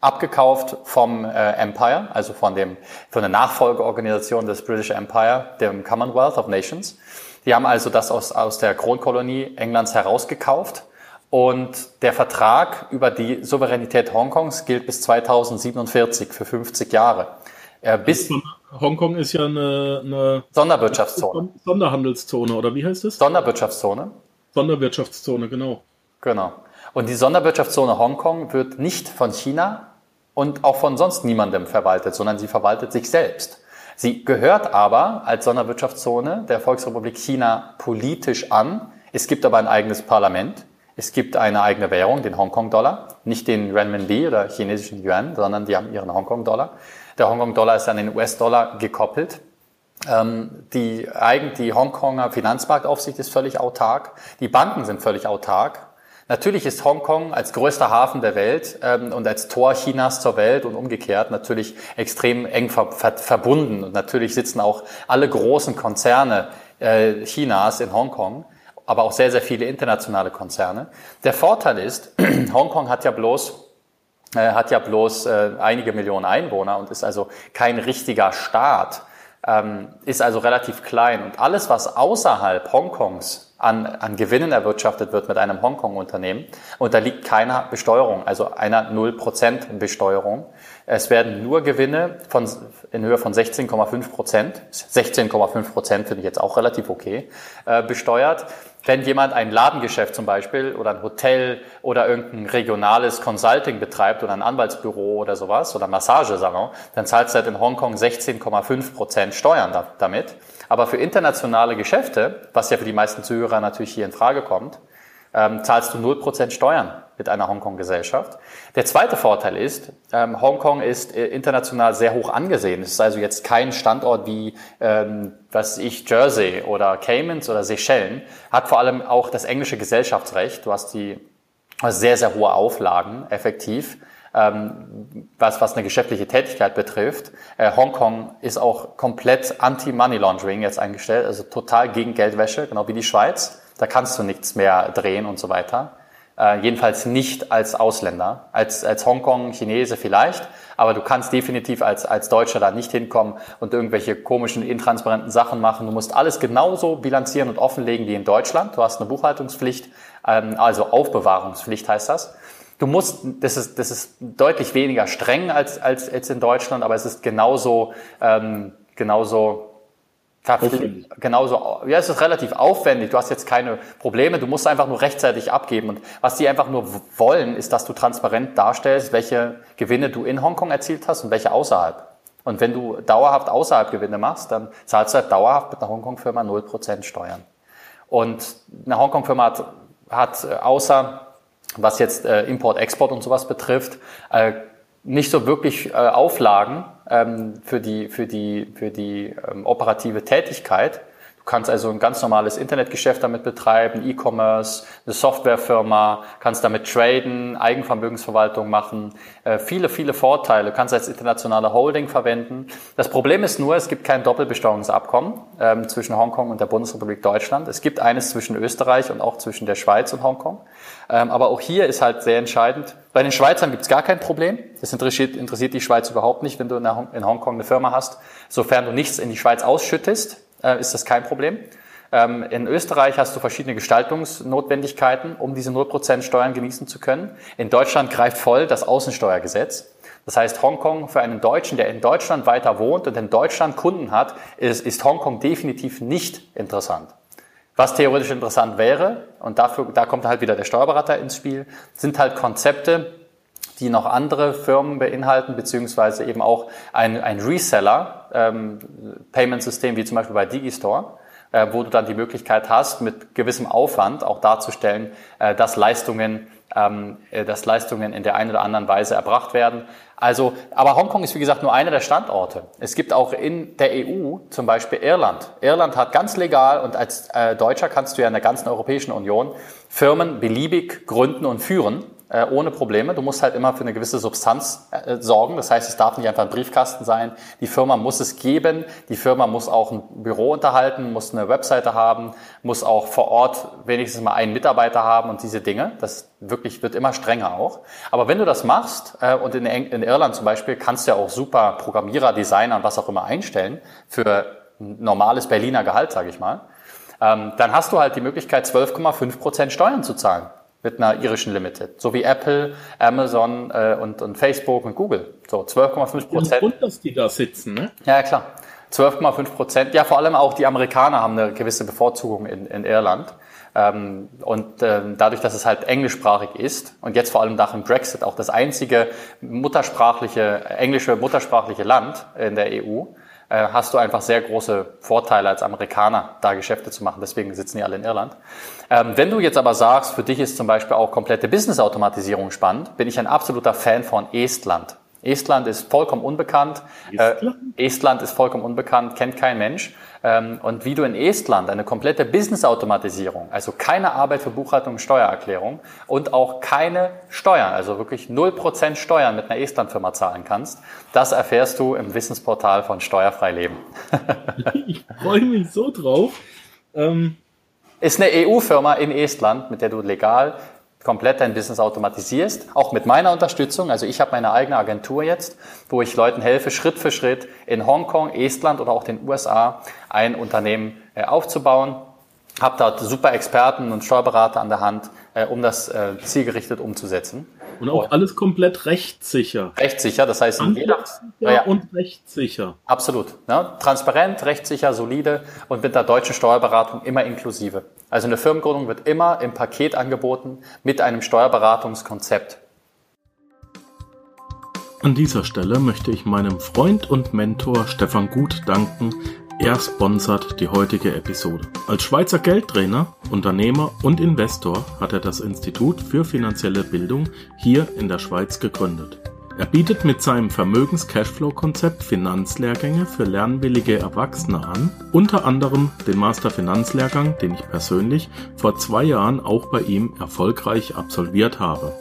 C: abgekauft vom äh, Empire, also von, dem, von der Nachfolgeorganisation des British Empire, dem Commonwealth of Nations. Die haben also das aus, aus der Kronkolonie Englands herausgekauft. Und der Vertrag über die Souveränität Hongkongs gilt bis 2047 für 50 Jahre.
B: Äh, bis Hongkong ist ja eine, eine
C: Sonderwirtschaftszone.
B: Sonderhandelszone, oder wie heißt es?
C: Sonderwirtschaftszone.
B: Sonderwirtschaftszone, genau.
C: Genau. Und die Sonderwirtschaftszone Hongkong wird nicht von China und auch von sonst niemandem verwaltet, sondern sie verwaltet sich selbst. Sie gehört aber als Sonderwirtschaftszone der Volksrepublik China politisch an. Es gibt aber ein eigenes Parlament. Es gibt eine eigene Währung, den Hongkong-Dollar. Nicht den Renminbi oder chinesischen Yuan, sondern die haben ihren Hongkong-Dollar. Der Hongkong-Dollar ist an den US-Dollar gekoppelt. Ähm, die, die Hongkonger Finanzmarktaufsicht ist völlig autark. Die Banken sind völlig autark. Natürlich ist Hongkong als größter Hafen der Welt ähm, und als Tor Chinas zur Welt und umgekehrt natürlich extrem eng ver ver verbunden. Und natürlich sitzen auch alle großen Konzerne äh, Chinas in Hongkong, aber auch sehr, sehr viele internationale Konzerne. Der Vorteil ist, [CLEARS THROAT] Hongkong hat ja bloß äh, hat ja bloß äh, einige Millionen Einwohner und ist also kein richtiger Staat, ähm, ist also relativ klein. Und alles, was außerhalb Hongkongs an, an Gewinnen erwirtschaftet wird mit einem Hongkong-Unternehmen, unterliegt keiner Besteuerung, also einer 0% Besteuerung. Es werden nur Gewinne von, in Höhe von 16,5 Prozent, 16,5 Prozent finde ich jetzt auch relativ okay, äh, besteuert. Wenn jemand ein Ladengeschäft zum Beispiel oder ein Hotel oder irgendein regionales Consulting betreibt oder ein Anwaltsbüro oder sowas oder Massagesalon, dann zahlt es halt in Hongkong 16,5 Prozent Steuern damit. Aber für internationale Geschäfte, was ja für die meisten Zuhörer natürlich hier in Frage kommt, ähm, zahlst du 0% Steuern mit einer Hongkong-Gesellschaft. Der zweite Vorteil ist, ähm, Hongkong ist äh, international sehr hoch angesehen. Es ist also jetzt kein Standort wie, ähm, was ich, Jersey oder Caymans oder Seychellen, hat vor allem auch das englische Gesellschaftsrecht. Du hast die sehr, sehr hohe Auflagen, effektiv ähm, was, was eine geschäftliche Tätigkeit betrifft. Äh, Hongkong ist auch komplett anti-Money Laundering jetzt eingestellt, also total gegen Geldwäsche, genau wie die Schweiz. Da kannst du nichts mehr drehen und so weiter. Äh, jedenfalls nicht als Ausländer. Als, als Hongkong, Chinese vielleicht, aber du kannst definitiv als, als Deutscher da nicht hinkommen und irgendwelche komischen, intransparenten Sachen machen. Du musst alles genauso bilanzieren und offenlegen wie in Deutschland. Du hast eine Buchhaltungspflicht, ähm, also Aufbewahrungspflicht heißt das. Du musst, das ist, das ist deutlich weniger streng als, als, als in Deutschland, aber es ist genauso, ähm, genauso Genauso, ja, es ist relativ aufwendig. Du hast jetzt keine Probleme. Du musst einfach nur rechtzeitig abgeben. Und was die einfach nur wollen, ist, dass du transparent darstellst, welche Gewinne du in Hongkong erzielt hast und welche außerhalb. Und wenn du dauerhaft außerhalb Gewinne machst, dann zahlst du halt dauerhaft mit einer Hongkong-Firma 0% Steuern. Und eine Hongkong-Firma hat, hat äh, außer, was jetzt äh, Import, Export und sowas betrifft, äh, nicht so wirklich äh, Auflagen ähm, für die, für die, für die ähm, operative Tätigkeit. Kannst also ein ganz normales Internetgeschäft damit betreiben, E-Commerce, eine Softwarefirma, kannst damit traden, Eigenvermögensverwaltung machen, äh, viele, viele Vorteile. Kannst als internationale Holding verwenden. Das Problem ist nur, es gibt kein Doppelbesteuerungsabkommen ähm, zwischen Hongkong und der Bundesrepublik Deutschland. Es gibt eines zwischen Österreich und auch zwischen der Schweiz und Hongkong. Ähm, aber auch hier ist halt sehr entscheidend. Bei den Schweizern gibt es gar kein Problem. Das interessiert, interessiert die Schweiz überhaupt nicht, wenn du in Hongkong eine Firma hast. Sofern du nichts in die Schweiz ausschüttest, äh, ist das kein Problem. Ähm, in Österreich hast du verschiedene Gestaltungsnotwendigkeiten, um diese 0% Steuern genießen zu können. In Deutschland greift voll das Außensteuergesetz. Das heißt, Hongkong für einen Deutschen, der in Deutschland weiter wohnt und in Deutschland Kunden hat, ist, ist Hongkong definitiv nicht interessant. Was theoretisch interessant wäre, und dafür, da kommt halt wieder der Steuerberater ins Spiel, sind halt Konzepte, die noch andere Firmen beinhalten, beziehungsweise eben auch ein, ein Reseller, ähm, wie zum Beispiel bei Digistore, äh, wo du dann die Möglichkeit hast, mit gewissem Aufwand auch darzustellen, äh, dass Leistungen ähm, äh, dass Leistungen in der einen oder anderen Weise erbracht werden. Also, aber Hongkong ist wie gesagt nur einer der Standorte. Es gibt auch in der EU zum Beispiel Irland. Irland hat ganz legal und als äh, Deutscher kannst du ja in der ganzen Europäischen Union Firmen beliebig gründen und führen äh, ohne Probleme. Du musst halt immer für eine gewisse Substanz äh, sorgen. Das heißt, es darf nicht einfach ein Briefkasten sein. Die Firma muss es geben. Die Firma muss auch ein Büro unterhalten, muss eine Webseite haben, muss auch vor Ort wenigstens mal einen Mitarbeiter haben und diese Dinge. Das wirklich wird immer strenger auch. Aber wenn du das machst äh, und in, Irland zum Beispiel kannst du ja auch super Programmierer, Designer und was auch immer einstellen für ein normales Berliner Gehalt, sage ich mal, ähm, dann hast du halt die Möglichkeit, 12,5 Prozent Steuern zu zahlen mit einer irischen Limited. So wie Apple, Amazon äh, und, und Facebook und Google. So 12,5 Prozent.
B: Grund, dass die da sitzen, ne?
C: Ja, klar. 12,5 Prozent. Ja, vor allem auch die Amerikaner haben eine gewisse Bevorzugung in, in Irland. Ähm, und ähm, dadurch, dass es halt englischsprachig ist und jetzt vor allem nach dem Brexit auch das einzige muttersprachliche, englische muttersprachliche Land in der EU, hast du einfach sehr große Vorteile als Amerikaner, da Geschäfte zu machen. Deswegen sitzen die alle in Irland. Ähm, wenn du jetzt aber sagst, für dich ist zum Beispiel auch komplette Business-Automatisierung spannend, bin ich ein absoluter Fan von Estland. Estland ist vollkommen unbekannt. Estland? Äh, Estland ist vollkommen unbekannt, kennt kein Mensch. Ähm, und wie du in Estland eine komplette Business-Automatisierung, also keine Arbeit für Buchhaltung und Steuererklärung und auch keine Steuern, also wirklich 0% Steuern mit einer Estland-Firma zahlen kannst, das erfährst du im Wissensportal von Steuerfrei Leben. [LAUGHS]
B: ich freue mich so drauf.
C: Ähm ist eine EU-Firma in Estland, mit der du legal komplett dein Business automatisierst, auch mit meiner Unterstützung. Also ich habe meine eigene Agentur jetzt, wo ich Leuten helfe, Schritt für Schritt in Hongkong, Estland oder auch den USA ein Unternehmen äh, aufzubauen. Habe dort super Experten und Steuerberater an der Hand, äh, um das äh, zielgerichtet umzusetzen.
B: Und auch und alles komplett rechtssicher.
C: Rechtssicher, das heißt
B: jeder, ja, und rechtssicher.
C: Absolut. Ne? Transparent, rechtssicher, solide und mit der deutschen Steuerberatung immer inklusive. Also eine Firmengründung wird immer im Paket angeboten mit einem Steuerberatungskonzept.
B: An dieser Stelle möchte ich meinem Freund und Mentor Stefan Gut danken, er sponsert die heutige Episode. Als Schweizer Geldtrainer, Unternehmer und Investor hat er das Institut für finanzielle Bildung hier in der Schweiz gegründet. Er bietet mit seinem Vermögens-Cashflow-Konzept Finanzlehrgänge für lernwillige Erwachsene an, unter anderem den Master Finanzlehrgang, den ich persönlich vor zwei Jahren auch bei ihm erfolgreich absolviert habe.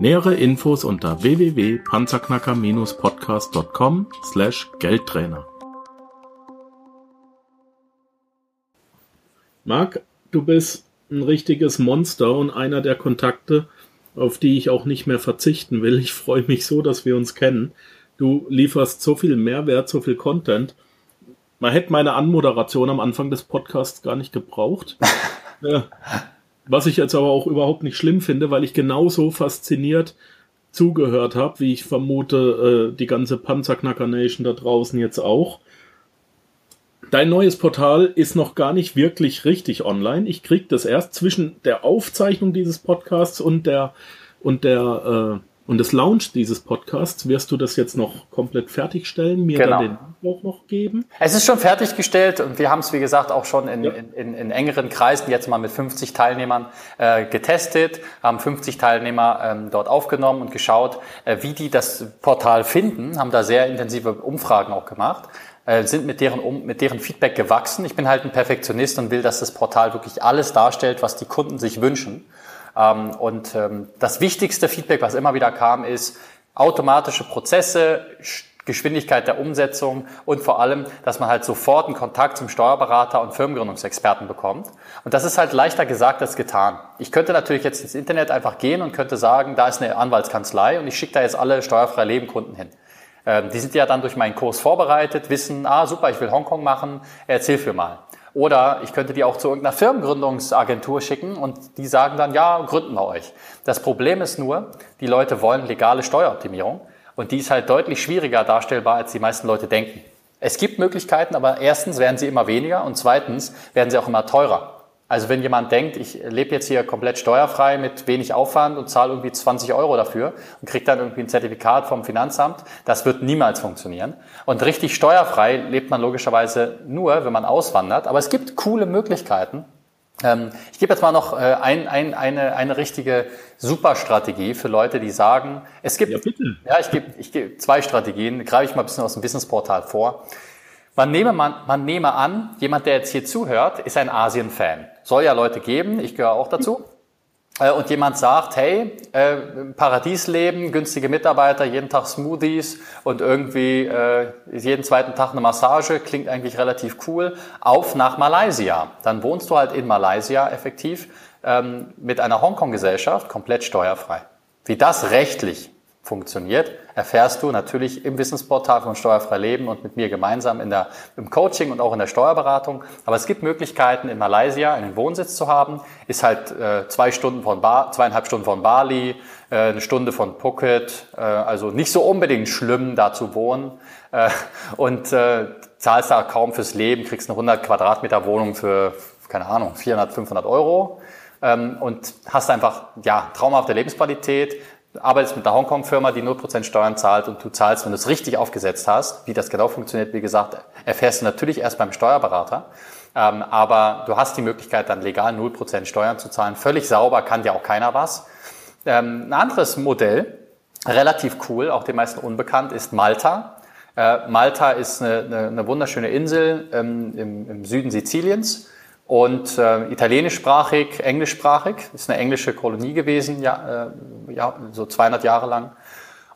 B: Nähere Infos unter www.panzerknacker-podcast.com slash Geldtrainer. Marc, du bist ein richtiges Monster und einer der Kontakte, auf die ich auch nicht mehr verzichten will. Ich freue mich so, dass wir uns kennen. Du lieferst so viel Mehrwert, so viel Content. Man hätte meine Anmoderation am Anfang des Podcasts gar nicht gebraucht. [LAUGHS] Was ich jetzt aber auch überhaupt nicht schlimm finde, weil ich genauso fasziniert zugehört habe, wie ich vermute, äh, die ganze Panzerknacker Nation da draußen jetzt auch. Dein neues Portal ist noch gar nicht wirklich richtig online. Ich krieg das erst zwischen der Aufzeichnung dieses Podcasts und der und der äh, und des Launch dieses Podcasts wirst du das jetzt noch komplett fertigstellen, mir genau. dann den Antwort noch geben?
C: Es ist schon fertiggestellt und wir haben es, wie gesagt, auch schon in, ja. in, in, in, engeren Kreisen jetzt mal mit 50 Teilnehmern äh, getestet, haben 50 Teilnehmer ähm, dort aufgenommen und geschaut, äh, wie die das Portal finden, haben da sehr intensive Umfragen auch gemacht äh, sind mit deren, mit deren Feedback gewachsen. Ich bin halt ein Perfektionist und will, dass das Portal wirklich alles darstellt, was die Kunden sich wünschen. Ähm, und ähm, das wichtigste Feedback, was immer wieder kam, ist automatische Prozesse, Geschwindigkeit der Umsetzung und vor allem, dass man halt sofort einen Kontakt zum Steuerberater und Firmengründungsexperten bekommt. Und das ist halt leichter gesagt als getan. Ich könnte natürlich jetzt ins Internet einfach gehen und könnte sagen, da ist eine Anwaltskanzlei und ich schicke da jetzt alle steuerfrei Lebenkunden hin. Ähm, die sind ja dann durch meinen Kurs vorbereitet, wissen, ah super, ich will Hongkong machen, erzähl für mal. Oder ich könnte die auch zu irgendeiner Firmengründungsagentur schicken und die sagen dann, ja, gründen wir euch. Das Problem ist nur, die Leute wollen legale Steueroptimierung und die ist halt deutlich schwieriger darstellbar, als die meisten Leute denken. Es gibt Möglichkeiten, aber erstens werden sie immer weniger und zweitens werden sie auch immer teurer. Also wenn jemand denkt, ich lebe jetzt hier komplett steuerfrei mit wenig Aufwand und zahle irgendwie 20 Euro dafür und kriegt dann irgendwie ein Zertifikat vom Finanzamt, das wird niemals funktionieren. Und richtig steuerfrei lebt man logischerweise nur, wenn man auswandert. Aber es gibt coole Möglichkeiten. Ähm, ich gebe jetzt mal noch äh, ein, ein, eine, eine richtige Superstrategie für Leute, die sagen, es gibt, ja, bitte. ja ich gebe ich gebe zwei Strategien, greife ich mal ein bisschen aus dem Businessportal vor. Man nehme, man, man nehme an, jemand, der jetzt hier zuhört, ist ein Asien-Fan. Soll ja Leute geben, ich gehöre auch dazu. Äh, und jemand sagt, hey, äh, Paradiesleben, günstige Mitarbeiter, jeden Tag Smoothies und irgendwie äh, jeden zweiten Tag eine Massage, klingt eigentlich relativ cool, auf nach Malaysia. Dann wohnst du halt in Malaysia effektiv ähm, mit einer Hongkong-Gesellschaft komplett steuerfrei. Wie das rechtlich funktioniert, erfährst du natürlich im Wissensportal von Steuerfrei Leben und mit mir gemeinsam in der, im Coaching und auch in der Steuerberatung. Aber es gibt Möglichkeiten, in Malaysia einen Wohnsitz zu haben. Ist halt äh, zwei Stunden von ba zweieinhalb Stunden von Bali, äh, eine Stunde von Phuket. Äh, also nicht so unbedingt schlimm, da zu wohnen. Äh, und äh, zahlst da kaum fürs Leben, kriegst eine 100 Quadratmeter Wohnung für, keine Ahnung, 400, 500 Euro. Ähm, und hast einfach, ja, traumhafte Lebensqualität, arbeitest mit einer Hongkong-Firma, die 0% Steuern zahlt und du zahlst, wenn du es richtig aufgesetzt hast, wie das genau funktioniert, wie gesagt, erfährst du natürlich erst beim Steuerberater. Ähm, aber du hast die Möglichkeit, dann legal 0% Steuern zu zahlen. Völlig sauber, kann ja auch keiner was. Ähm, ein anderes Modell, relativ cool, auch den meisten unbekannt, ist Malta. Äh, Malta ist eine, eine, eine wunderschöne Insel ähm, im, im Süden Siziliens und äh, italienischsprachig, englischsprachig, ist eine englische Kolonie gewesen, ja, äh, ja so 200 Jahre lang.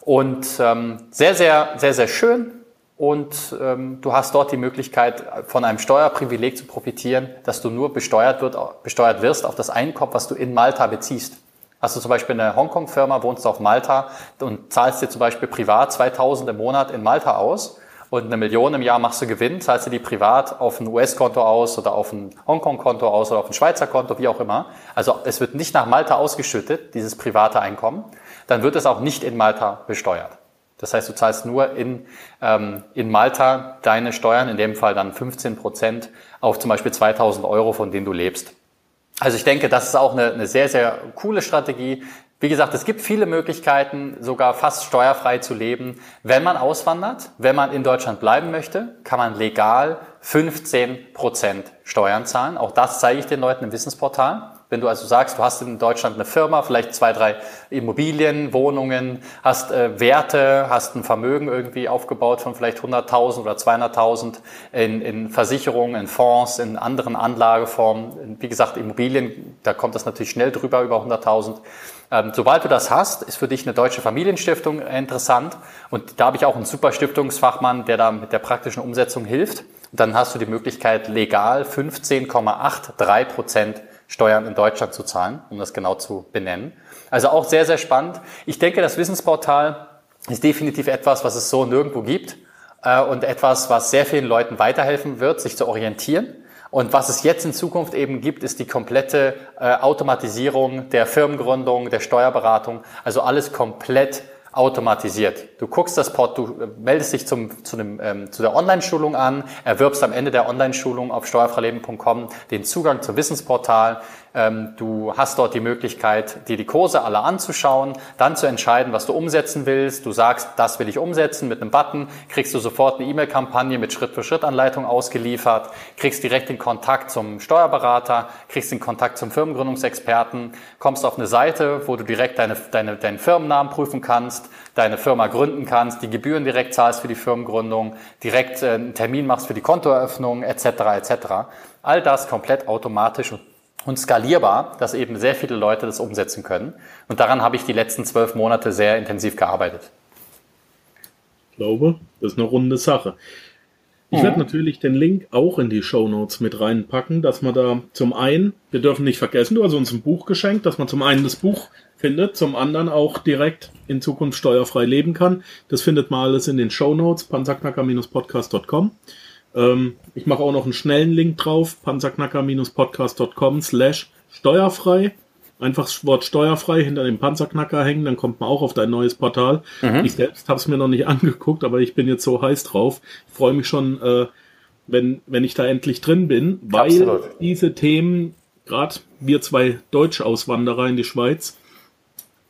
C: Und ähm, sehr, sehr, sehr, sehr schön. Und ähm, du hast dort die Möglichkeit, von einem Steuerprivileg zu profitieren, dass du nur besteuert, wird, besteuert wirst auf das Einkommen, was du in Malta beziehst. Hast du zum Beispiel eine Hongkong-Firma, wohnst auf Malta und zahlst dir zum Beispiel privat 2000 im Monat in Malta aus und eine Million im Jahr machst du Gewinn, zahlst du die privat auf ein US-Konto aus oder auf ein Hongkong-Konto aus oder auf ein Schweizer Konto, wie auch immer. Also es wird nicht nach Malta ausgeschüttet, dieses private Einkommen. Dann wird es auch nicht in Malta besteuert. Das heißt, du zahlst nur in, ähm, in Malta deine Steuern, in dem Fall dann 15 Prozent auf zum Beispiel 2000 Euro, von denen du lebst. Also ich denke, das ist auch eine, eine sehr, sehr coole Strategie, wie gesagt, es gibt viele Möglichkeiten, sogar fast steuerfrei zu leben. Wenn man auswandert, wenn man in Deutschland bleiben möchte, kann man legal 15 Prozent Steuern zahlen. Auch das zeige ich den Leuten im Wissensportal. Wenn du also sagst, du hast in Deutschland eine Firma, vielleicht zwei, drei Immobilien, Wohnungen, hast äh, Werte, hast ein Vermögen irgendwie aufgebaut von vielleicht 100.000 oder 200.000 in, in Versicherungen, in Fonds, in anderen Anlageformen. Wie gesagt, Immobilien, da kommt das natürlich schnell drüber, über 100.000. Ähm, sobald du das hast, ist für dich eine deutsche Familienstiftung interessant. Und da habe ich auch einen super Stiftungsfachmann, der da mit der praktischen Umsetzung hilft. Und dann hast du die Möglichkeit, legal 15,83 Prozent Steuern in Deutschland zu zahlen, um das genau zu benennen. Also auch sehr, sehr spannend. Ich denke, das Wissensportal ist definitiv etwas, was es so nirgendwo gibt äh, und etwas, was sehr vielen Leuten weiterhelfen wird, sich zu orientieren. Und was es jetzt in Zukunft eben gibt, ist die komplette äh, Automatisierung der Firmengründung, der Steuerberatung, also alles komplett automatisiert. Du guckst das Port, du äh, meldest dich zum, zu, dem, ähm, zu der Online-Schulung an, erwirbst am Ende der Online-Schulung auf steuerfreileben.com den Zugang zum Wissensportal, du hast dort die Möglichkeit, dir die Kurse alle anzuschauen, dann zu entscheiden, was du umsetzen willst. Du sagst, das will ich umsetzen mit einem Button, kriegst du sofort eine E-Mail-Kampagne mit Schritt-für-Schritt-Anleitung ausgeliefert, kriegst direkt den Kontakt zum Steuerberater, kriegst den Kontakt zum Firmengründungsexperten, kommst auf eine Seite, wo du direkt deine, deine, deinen Firmennamen prüfen kannst, deine Firma gründen kannst, die Gebühren direkt zahlst für die Firmengründung, direkt äh, einen Termin machst für die Kontoeröffnung etc. etc. All das komplett automatisch und und skalierbar, dass eben sehr viele Leute das umsetzen können. Und daran habe ich die letzten zwölf Monate sehr intensiv gearbeitet.
B: Ich glaube, das ist eine runde Sache. Ich mhm. werde natürlich den Link auch in die Show Notes mit reinpacken, dass man da zum einen, wir dürfen nicht vergessen, du hast uns ein Buch geschenkt, dass man zum einen das Buch findet, zum anderen auch direkt in Zukunft steuerfrei leben kann. Das findet man alles in den Show Notes, panzerknacker-podcast.com. Ähm, ich mache auch noch einen schnellen Link drauf, panzerknacker-podcast.com slash steuerfrei. Einfach das Wort steuerfrei hinter dem Panzerknacker hängen, dann kommt man auch auf dein neues Portal. Mhm. Ich selbst habe es mir noch nicht [LAUGHS] angeguckt, aber ich bin jetzt so heiß drauf. Ich freue mich schon, äh, wenn, wenn ich da endlich drin bin, weil Absolut. diese Themen, gerade wir zwei deutsche Auswanderer in die Schweiz,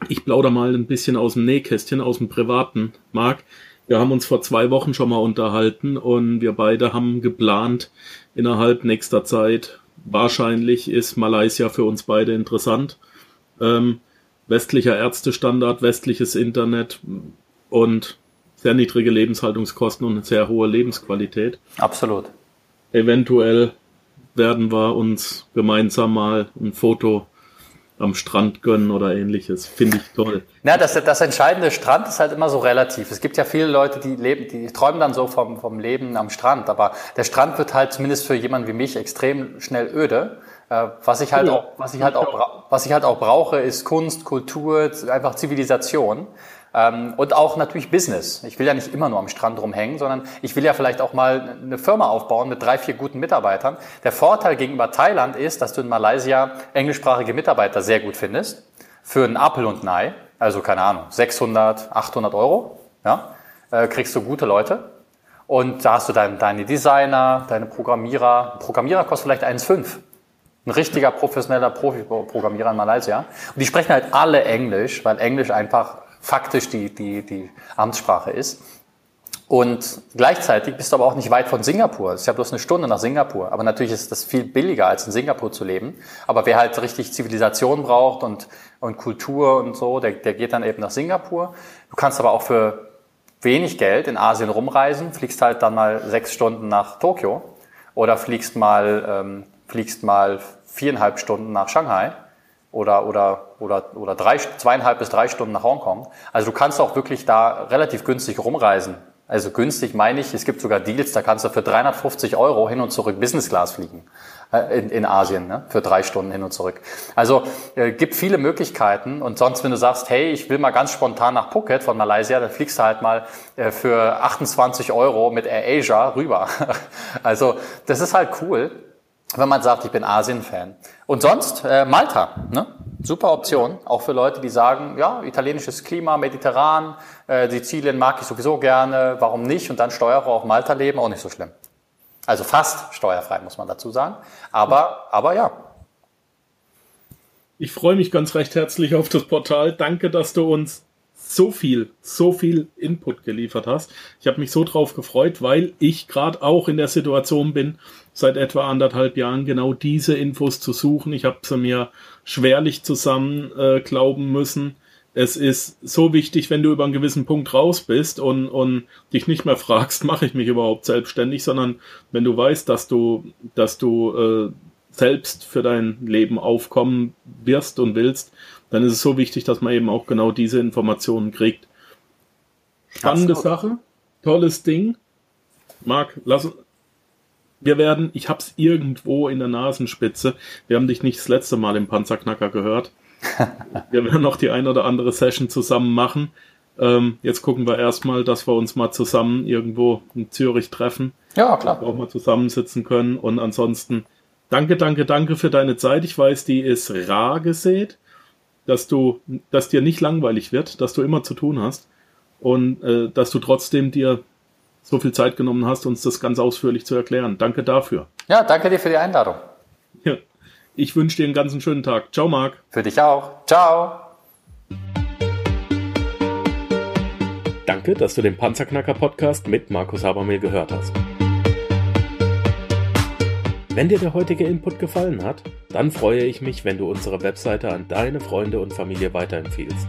B: ich plauder mal ein bisschen aus dem Nähkästchen, aus dem privaten Markt, wir haben uns vor zwei Wochen schon mal unterhalten und wir beide haben geplant, innerhalb nächster Zeit, wahrscheinlich ist Malaysia für uns beide interessant. Ähm, westlicher Ärztestandard, westliches Internet und sehr niedrige Lebenshaltungskosten und eine sehr hohe Lebensqualität.
C: Absolut.
B: Eventuell werden wir uns gemeinsam mal ein Foto am Strand gönnen oder ähnliches. Finde ich toll.
C: Na, das, das entscheidende Strand ist halt immer so relativ. Es gibt ja viele Leute, die leben, die träumen dann so vom, vom Leben am Strand, aber der Strand wird halt zumindest für jemanden wie mich extrem schnell öde. Äh, was ich halt auch, was ich halt auch, was ich halt auch brauche, ist Kunst, Kultur, einfach Zivilisation. Ähm, und auch natürlich Business. Ich will ja nicht immer nur am Strand rumhängen, sondern ich will ja vielleicht auch mal eine Firma aufbauen mit drei, vier guten Mitarbeitern. Der Vorteil gegenüber Thailand ist, dass du in Malaysia englischsprachige Mitarbeiter sehr gut findest. Für einen Apple und ein Ei, also keine Ahnung, 600, 800 Euro, ja, äh, kriegst du gute Leute. Und da hast du dein, deine Designer, deine Programmierer. Ein Programmierer kostet vielleicht 1,5. Ein richtiger professioneller Profi-Programmierer in Malaysia. Und die sprechen halt alle Englisch, weil Englisch einfach faktisch die, die, die Amtssprache ist. Und gleichzeitig bist du aber auch nicht weit von Singapur. Es ist ja bloß eine Stunde nach Singapur. Aber natürlich ist das viel billiger, als in Singapur zu leben. Aber wer halt richtig Zivilisation braucht und, und Kultur und so, der, der geht dann eben nach Singapur. Du kannst aber auch für wenig Geld in Asien rumreisen, fliegst halt dann mal sechs Stunden nach Tokio oder fliegst mal, ähm, fliegst mal viereinhalb Stunden nach Shanghai oder, oder, oder, oder drei, zweieinhalb bis drei Stunden nach Hongkong. Also du kannst auch wirklich da relativ günstig rumreisen. Also günstig meine ich, es gibt sogar Deals, da kannst du für 350 Euro hin und zurück Business Class fliegen äh, in, in Asien, ne? für drei Stunden hin und zurück. Also äh, gibt viele Möglichkeiten und sonst, wenn du sagst, hey, ich will mal ganz spontan nach Phuket von Malaysia, dann fliegst du halt mal äh, für 28 Euro mit Air Asia rüber. [LAUGHS] also das ist halt cool wenn man sagt, ich bin Asien-Fan. Und sonst äh, Malta, ne? super Option, auch für Leute, die sagen, ja, italienisches Klima, mediterran, äh, Sizilien mag ich sowieso gerne, warum nicht? Und dann steuerfrei auf Malta leben, auch nicht so schlimm. Also fast steuerfrei, muss man dazu sagen. Aber, aber ja.
B: Ich freue mich ganz recht herzlich auf das Portal. Danke, dass du uns so viel, so viel Input geliefert hast. Ich habe mich so drauf gefreut, weil ich gerade auch in der Situation bin, seit etwa anderthalb Jahren genau diese Infos zu suchen. Ich habe sie mir schwerlich zusammen äh, glauben müssen. Es ist so wichtig, wenn du über einen gewissen Punkt raus bist und, und dich nicht mehr fragst, [LAUGHS] mache ich mich überhaupt selbstständig, sondern wenn du weißt, dass du, dass du äh, selbst für dein Leben aufkommen wirst und willst, dann ist es so wichtig, dass man eben auch genau diese Informationen kriegt. Spannende. Sache, tolles Ding. Marc, lass, Wir werden, ich hab's irgendwo in der Nasenspitze. Wir haben dich nicht das letzte Mal im Panzerknacker gehört. [LAUGHS] wir werden noch die ein oder andere Session zusammen machen. Ähm, jetzt gucken wir erstmal, dass wir uns mal zusammen irgendwo in Zürich treffen.
C: Ja, klar.
B: Auch mal zusammensitzen können. Und ansonsten danke, danke, danke für deine Zeit. Ich weiß, die ist rar gesät, dass du, dass dir nicht langweilig wird, dass du immer zu tun hast und äh, dass du trotzdem dir so viel Zeit genommen hast, uns das ganz ausführlich zu erklären. Danke dafür.
C: Ja, danke dir für die Einladung.
B: Ja. Ich wünsche dir einen ganz schönen Tag. Ciao, Marc.
C: Für dich auch. Ciao.
B: Danke, dass du den Panzerknacker Podcast mit Markus Habermehl gehört hast. Wenn dir der heutige Input gefallen hat, dann freue ich mich, wenn du unsere Webseite an deine Freunde und Familie weiterempfiehlst.